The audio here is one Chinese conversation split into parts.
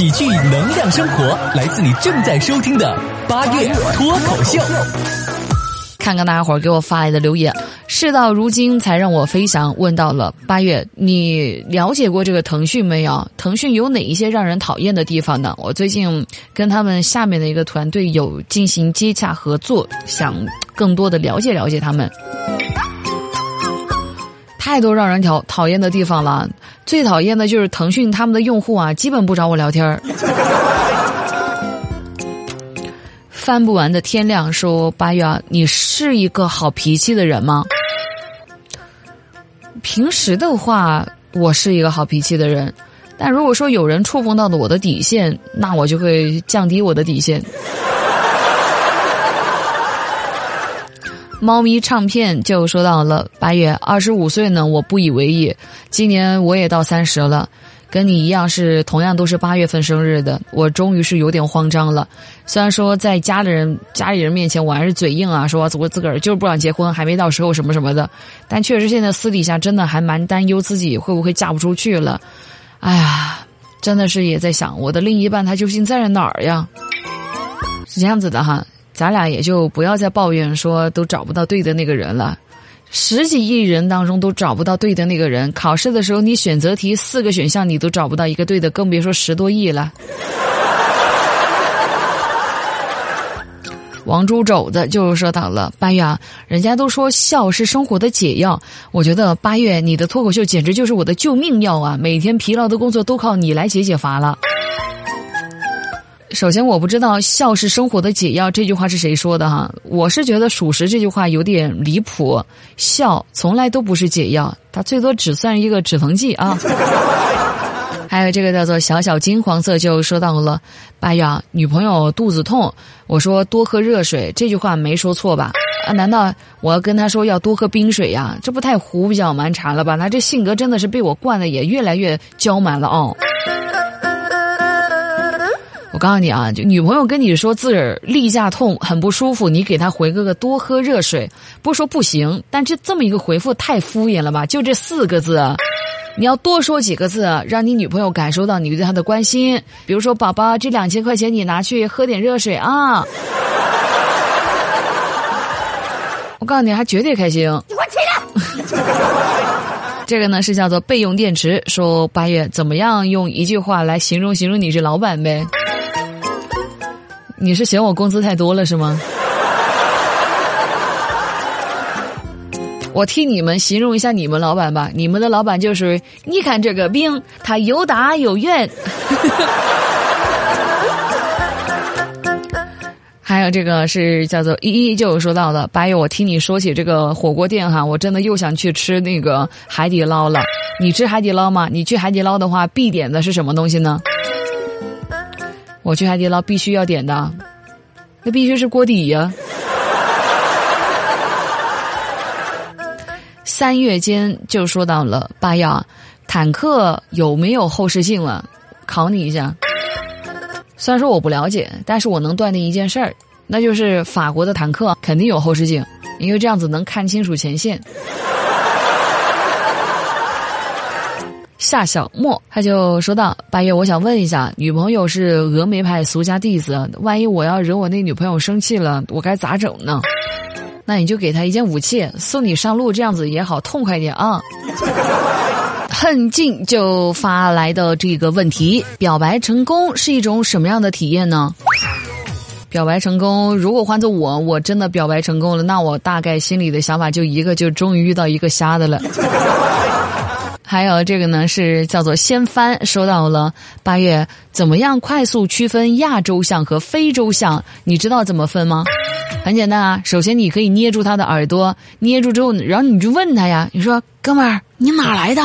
喜剧能量生活，来自你正在收听的八月脱口秀。看看大家伙儿给我发来的留言，事到如今才让我飞翔。问到了八月，你了解过这个腾讯没有？腾讯有哪一些让人讨厌的地方呢？我最近跟他们下面的一个团队有进行接洽合作，想更多的了解了解他们。太多让人讨讨厌的地方了，最讨厌的就是腾讯他们的用户啊，基本不找我聊天儿。翻不完的天亮说：“八月，你是一个好脾气的人吗？”平时的话，我是一个好脾气的人，但如果说有人触碰到了我的底线，那我就会降低我的底线。猫咪唱片就说到了八月二十五岁呢，我不以为意。今年我也到三十了，跟你一样是同样都是八月份生日的，我终于是有点慌张了。虽然说在家里人家里人面前我还是嘴硬啊，说我自个儿就是不想结婚，还没到时候什么什么的，但确实现在私底下真的还蛮担忧自己会不会嫁不出去了。哎呀，真的是也在想我的另一半他究竟在哪儿呀？是这样子的哈。咱俩也就不要再抱怨说都找不到对的那个人了，十几亿人当中都找不到对的那个人。考试的时候你选择题四个选项你都找不到一个对的，更别说十多亿了。王猪肘子就说到了八月，啊，人家都说笑是生活的解药，我觉得八月你的脱口秀简直就是我的救命药啊！每天疲劳的工作都靠你来解解乏了。首先，我不知道“笑是生活的解药”这句话是谁说的哈。我是觉得属实这句话有点离谱，笑从来都不是解药，它最多只算一个止疼剂啊。还有这个叫做小小金黄色，就说到了八月女朋友肚子痛，我说多喝热水，这句话没说错吧？啊，难道我要跟他说要多喝冰水呀？这不太胡搅蛮缠了吧？他这性格真的是被我惯的也越来越娇蛮了哦。我告诉你啊，就女朋友跟你说自个儿例假痛很不舒服，你给她回个个多喝热水，不说不行，但这这么一个回复太敷衍了吧？就这四个字，你要多说几个字，让你女朋友感受到你对她的关心。比如说，宝宝，这两千块钱你拿去喝点热水啊！我告诉你，还绝对开心。你给我起来！这个呢是叫做备用电池。说八月怎么样？用一句话来形容形容你这老板呗。你是嫌我工资太多了是吗？我替你们形容一下你们老板吧，你们的老板就是，你看这个饼，它又大又圆。还有这个是叫做依依，就有说到的八月，我听你说起这个火锅店哈，我真的又想去吃那个海底捞了。你吃海底捞吗？你去海底捞的话，必点的是什么东西呢？我去海底捞必须要点的，那必须是锅底呀。三月间就说到了八幺，坦克有没有后视镜了？考你一下。虽然说我不了解，但是我能断定一件事儿，那就是法国的坦克肯定有后视镜，因为这样子能看清楚前线。夏小莫他就说道：“八月，我想问一下，女朋友是峨眉派俗家弟子，万一我要惹我那女朋友生气了，我该咋整呢？那你就给她一件武器，送你上路，这样子也好痛快点啊。”恨劲就发来的这个问题：表白成功是一种什么样的体验呢？表白成功，如果换做我，我真的表白成功了，那我大概心里的想法就一个，就终于遇到一个瞎的了。还有这个呢，是叫做掀翻，说到了。八月怎么样快速区分亚洲象和非洲象？你知道怎么分吗？很简单啊，首先你可以捏住他的耳朵，捏住之后，然后你就问他呀，你说哥们儿，你哪来的？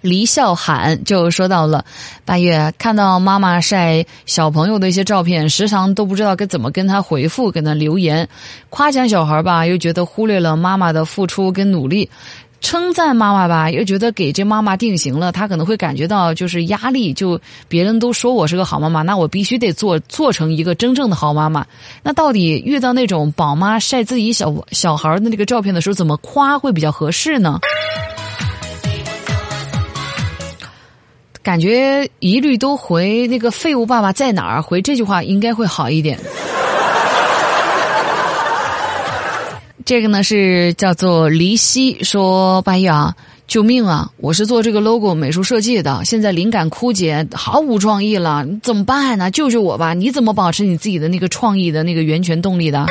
离笑喊就说到了，八月看到妈妈晒小朋友的一些照片，时常都不知道该怎么跟他回复，跟他留言，夸奖小孩吧，又觉得忽略了妈妈的付出跟努力；称赞妈妈吧，又觉得给这妈妈定型了，他可能会感觉到就是压力，就别人都说我是个好妈妈，那我必须得做做成一个真正的好妈妈。那到底遇到那种宝妈晒自己小小孩的那个照片的时候，怎么夸会比较合适呢？感觉一律都回那个“废物爸爸在哪儿”，回这句话应该会好一点。这个呢是叫做离析，说八一啊，救命啊！我是做这个 logo 美术设计的，现在灵感枯竭，毫无创意了，怎么办呢？救救我吧！你怎么保持你自己的那个创意的那个源泉动力的？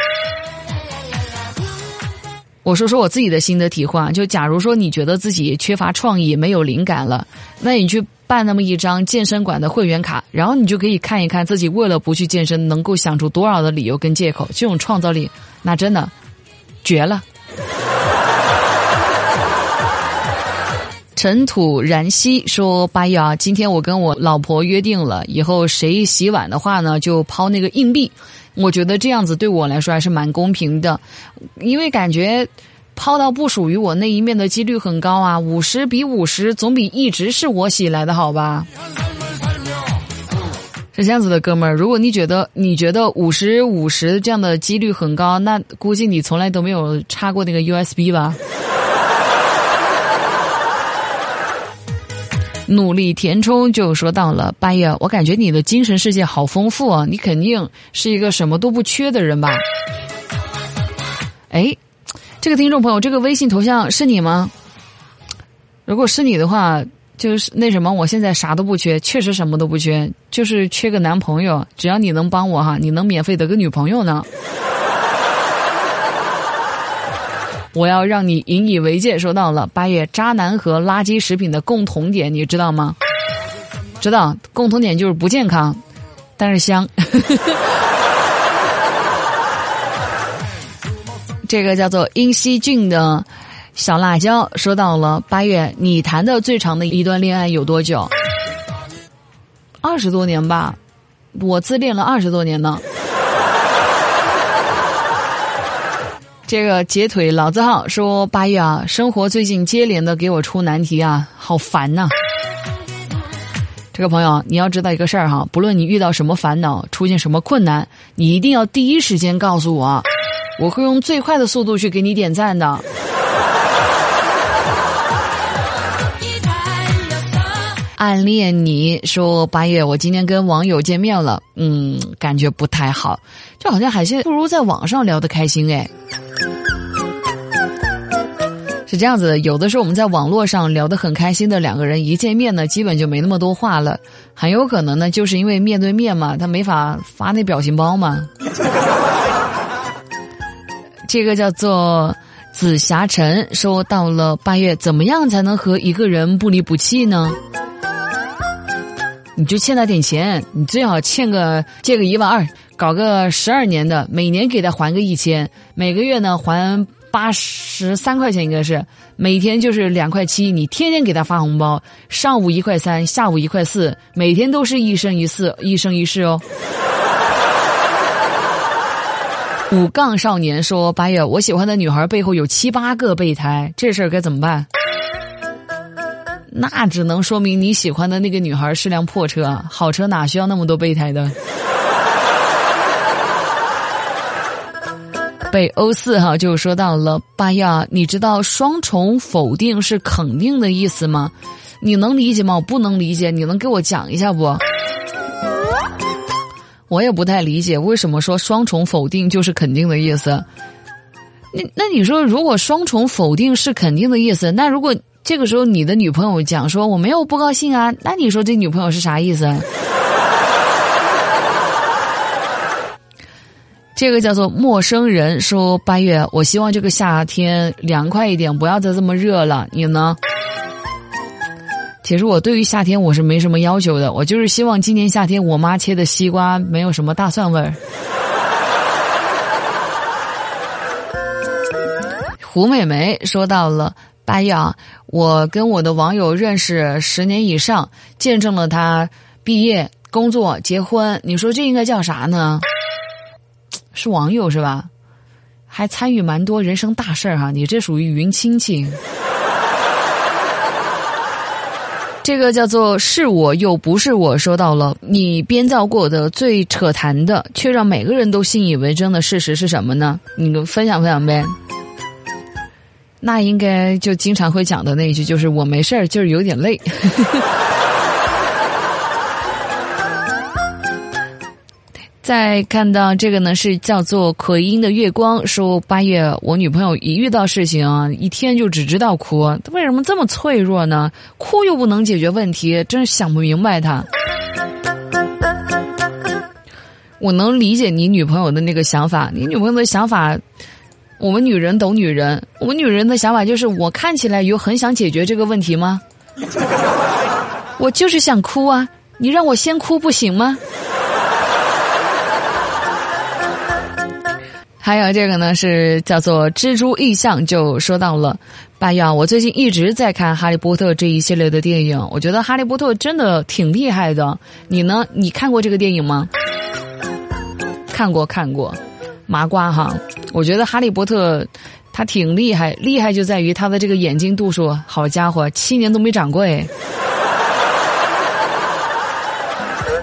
我说说我自己的心得体会啊，就假如说你觉得自己缺乏创意、没有灵感了，那你去办那么一张健身馆的会员卡，然后你就可以看一看自己为了不去健身能够想出多少的理由跟借口。这种创造力，那真的。绝了！尘土燃兮说：“八一啊，今天我跟我老婆约定了，以后谁洗碗的话呢，就抛那个硬币。我觉得这样子对我来说还是蛮公平的，因为感觉抛到不属于我那一面的几率很高啊，五十比五十总比一直是我洗来的好吧。”是这样子的，哥们儿，如果你觉得你觉得五十五十这样的几率很高，那估计你从来都没有插过那个 USB 吧？努力填充就说到了，八爷，我感觉你的精神世界好丰富啊，你肯定是一个什么都不缺的人吧？哎，这个听众朋友，这个微信头像是你吗？如果是你的话。就是那什么，我现在啥都不缺，确实什么都不缺，就是缺个男朋友。只要你能帮我哈，你能免费得个女朋友呢。我要让你引以为戒。收到了八月，渣男和垃圾食品的共同点，你知道吗？知道，共同点就是不健康，但是香。这个叫做殷锡俊的。小辣椒说到了八月，你谈的最长的一段恋爱有多久？二十多年吧，我自恋了二十多年呢。这个截腿老字号说八月啊，生活最近接连的给我出难题啊，好烦呐。这个朋友，你要知道一个事儿哈，不论你遇到什么烦恼，出现什么困难，你一定要第一时间告诉我，我会用最快的速度去给你点赞的。暗恋你说八月，我今天跟网友见面了，嗯，感觉不太好，就好像海鲜不如在网上聊得开心哎。是这样子，有的时候我们在网络上聊得很开心的两个人，一见面呢，基本就没那么多话了，很有可能呢，就是因为面对面嘛，他没法发那表情包嘛。这个叫做紫霞晨说到了八月，怎么样才能和一个人不离不弃呢？你就欠他点钱，你最好欠个借个一万二，搞个十二年的，每年给他还个一千，每个月呢还八十三块钱，应该是每天就是两块七，你天天给他发红包，上午一块三，下午一块四，每天都是一生一世，一生一世哦。五杠少年说：“八月，我喜欢的女孩背后有七八个备胎，这事儿该怎么办？”那只能说明你喜欢的那个女孩是辆破车，好车哪需要那么多备胎的？北欧四哈就说到了八亚，你知道双重否定是肯定的意思吗？你能理解吗？我不能理解，你能给我讲一下不？我也不太理解，为什么说双重否定就是肯定的意思？那那你说，如果双重否定是肯定的意思，那如果？这个时候，你的女朋友讲说我没有不高兴啊，那你说这女朋友是啥意思？这个叫做陌生人说八月，我希望这个夏天凉快一点，不要再这么热了。你呢？其实我对于夏天我是没什么要求的，我就是希望今年夏天我妈切的西瓜没有什么大蒜味儿。胡美梅说到了。八月啊，我跟我的网友认识十年以上，见证了他毕业、工作、结婚。你说这应该叫啥呢？是网友是吧？还参与蛮多人生大事儿哈，你这属于云亲戚。这个叫做是我又不是我，说到了你编造过的最扯谈的，却让每个人都信以为真的事实是什么呢？你们分享分享呗。那应该就经常会讲的那一句，就是我没事儿，就是有点累。再看到这个呢，是叫做奎因的月光，说八月我女朋友一遇到事情啊，一天就只知道哭，为什么这么脆弱呢？哭又不能解决问题，真是想不明白她。我能理解你女朋友的那个想法，你女朋友的想法，我们女人懂女人，我们女人的想法就是，我看起来有很想解决这个问题吗？我就是想哭啊，你让我先哭不行吗？还有这个呢，是叫做蜘蛛意象，就说到了八月啊，我最近一直在看《哈利波特》这一系列的电影，我觉得《哈利波特》真的挺厉害的。你呢？你看过这个电影吗？看过看过，麻瓜哈。我觉得《哈利波特》他挺厉害，厉害就在于他的这个眼睛度数，好家伙，七年都没长过哎。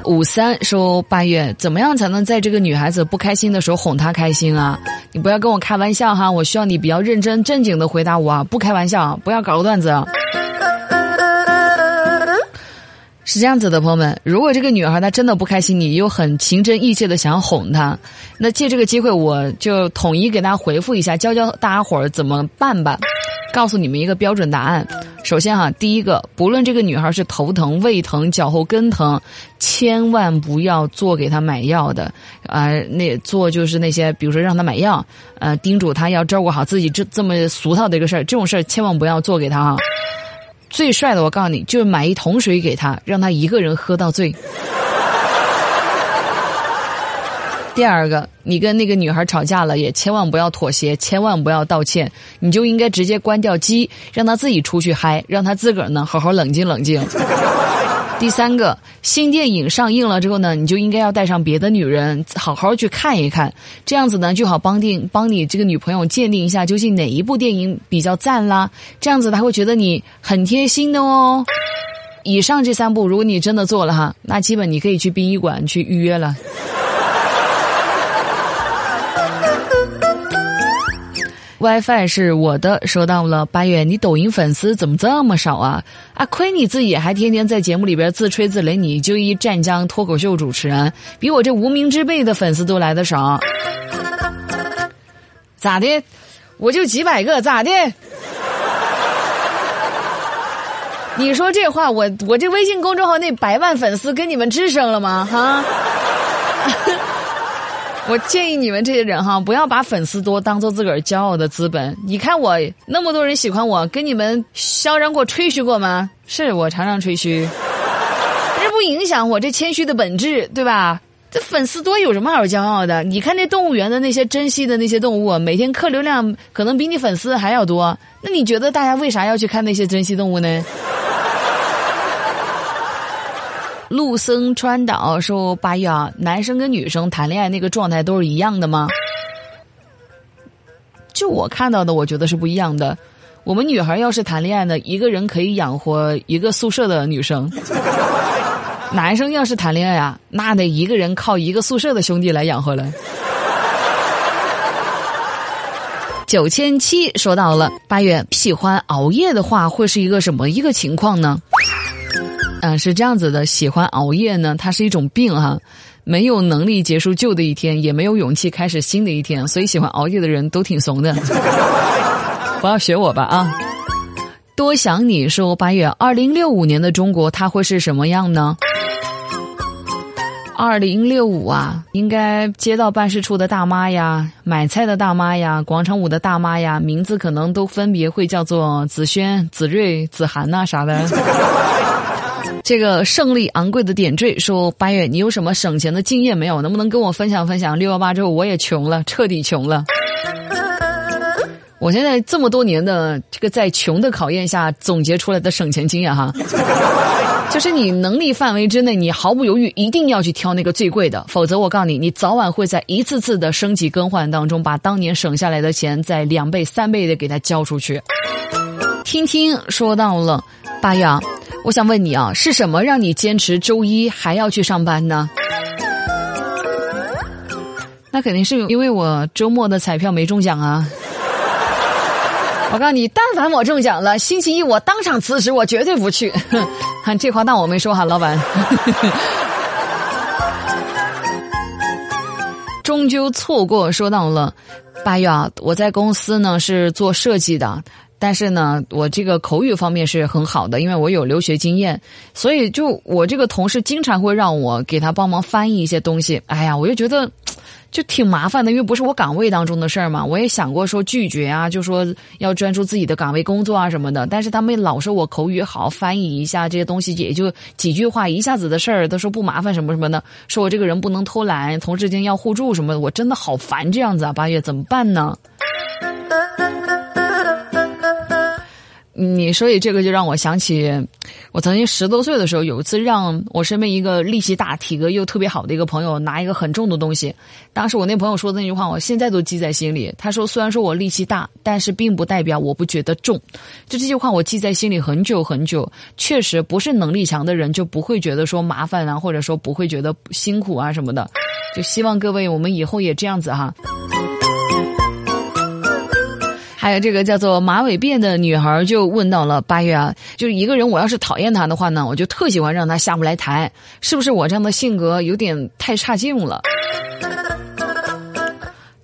五三说八月怎么样才能在这个女孩子不开心的时候哄她开心啊？你不要跟我开玩笑哈！我需要你比较认真正经的回答我啊！不开玩笑，不要搞个段子。是这样子的，朋友们，如果这个女孩她真的不开心，你又很情真意切的想哄她，那借这个机会，我就统一给大家回复一下，教教大家伙儿怎么办吧。告诉你们一个标准答案。首先哈，第一个，不论这个女孩是头疼、胃疼、脚后跟疼，千万不要做给她买药的，啊，那做就是那些，比如说让她买药，呃，叮嘱她要照顾好自己，这这么俗套的一个事儿，这种事儿千万不要做给她哈。最帅的，我告诉你，就是买一桶水给她，让她一个人喝到醉。第二个，你跟那个女孩吵架了，也千万不要妥协，千万不要道歉，你就应该直接关掉机，让她自己出去嗨，让她自个儿呢好好冷静冷静。第三个，新电影上映了之后呢，你就应该要带上别的女人，好好去看一看，这样子呢就好帮定帮你这个女朋友鉴定一下究竟哪一部电影比较赞啦，这样子她会觉得你很贴心的哦。以上这三步，如果你真的做了哈，那基本你可以去殡仪馆去预约了。WiFi 是我的，收到了。八月，你抖音粉丝怎么这么少啊？啊，亏你自己还天天在节目里边自吹自擂，你就一湛江脱口秀主持人，比我这无名之辈的粉丝都来的少。咋的？我就几百个，咋的？你说这话，我我这微信公众号那百万粉丝跟你们吱声了吗？哈？我建议你们这些人哈，不要把粉丝多当做自个儿骄傲的资本。你看我那么多人喜欢我，跟你们嚣张过、吹嘘过吗？是我常常吹嘘，这不影响我这谦虚的本质，对吧？这粉丝多有什么好骄傲的？你看那动物园的那些珍稀的那些动物，每天客流量可能比你粉丝还要多。那你觉得大家为啥要去看那些珍稀动物呢？陆僧川岛说：“八月啊，男生跟女生谈恋爱那个状态都是一样的吗？就我看到的，我觉得是不一样的。我们女孩要是谈恋爱呢，一个人可以养活一个宿舍的女生；男生要是谈恋爱啊，那得一个人靠一个宿舍的兄弟来养活了。”九千七说到了八月，喜欢熬夜的话，会是一个什么一个情况呢？嗯，是这样子的，喜欢熬夜呢，它是一种病哈，没有能力结束旧的一天，也没有勇气开始新的一天，所以喜欢熬夜的人都挺怂的，不要学我吧啊！多想你说八月二零六五年的中国，它会是什么样呢？二零六五啊，应该街道办事处的大妈呀，买菜的大妈呀，广场舞的大妈呀，名字可能都分别会叫做子轩、子睿、子涵呐啥的。这个胜利昂贵的点缀说：“八月，你有什么省钱的经验没有？能不能跟我分享分享？六幺八之后我也穷了，彻底穷了。我现在这么多年的这个在穷的考验下总结出来的省钱经验哈，就是你能力范围之内，你毫不犹豫一定要去挑那个最贵的，否则我告诉你，你早晚会在一次次的升级更换当中，把当年省下来的钱在两倍三倍的给它交出去。听听说到了八月。”我想问你啊，是什么让你坚持周一还要去上班呢？那肯定是因为我周末的彩票没中奖啊！我告诉你，但凡我中奖了，星期一我当场辞职，我绝对不去。这话当我没说哈，老板。终究错过说到了，八月啊，我在公司呢是做设计的。但是呢，我这个口语方面是很好的，因为我有留学经验，所以就我这个同事经常会让我给他帮忙翻译一些东西。哎呀，我就觉得就挺麻烦的，因为不是我岗位当中的事儿嘛。我也想过说拒绝啊，就说要专注自己的岗位工作啊什么的。但是他们老说我口语好，翻译一下这些东西也就几句话，一下子的事儿都说不麻烦什么什么的，说我这个人不能偷懒，同事间要互助什么的，我真的好烦这样子啊。八月怎么办呢？你所以这个就让我想起，我曾经十多岁的时候，有一次让我身边一个力气大、体格又特别好的一个朋友拿一个很重的东西。当时我那朋友说的那句话，我现在都记在心里。他说：“虽然说我力气大，但是并不代表我不觉得重。”就这句话我记在心里很久很久。确实，不是能力强的人就不会觉得说麻烦啊，或者说不会觉得辛苦啊什么的。就希望各位我们以后也这样子哈。还有这个叫做马尾辫的女孩就问到了八月啊，就是一个人我要是讨厌他的话呢，我就特喜欢让他下不来台，是不是我这样的性格有点太差劲了？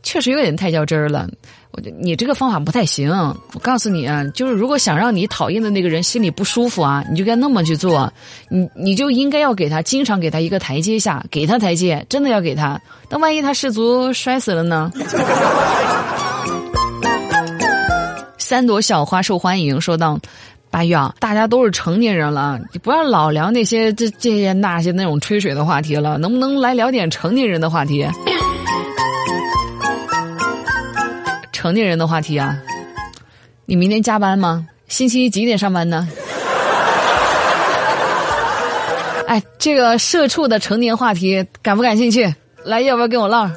确实有点太较真儿了，我你这个方法不太行。我告诉你啊，就是如果想让你讨厌的那个人心里不舒服啊，你就该那么去做，你你就应该要给他经常给他一个台阶下，给他台阶，真的要给他。那万一他失足摔死了呢？三朵小花受欢迎，说道：“八月啊，大家都是成年人了，你不要老聊那些这这些那些那种吹水的话题了，能不能来聊点成年人的话题？成年人的话题啊，你明天加班吗？星期一几点上班呢？哎，这个社畜的成年话题感不感兴趣？来，要不要跟我唠？”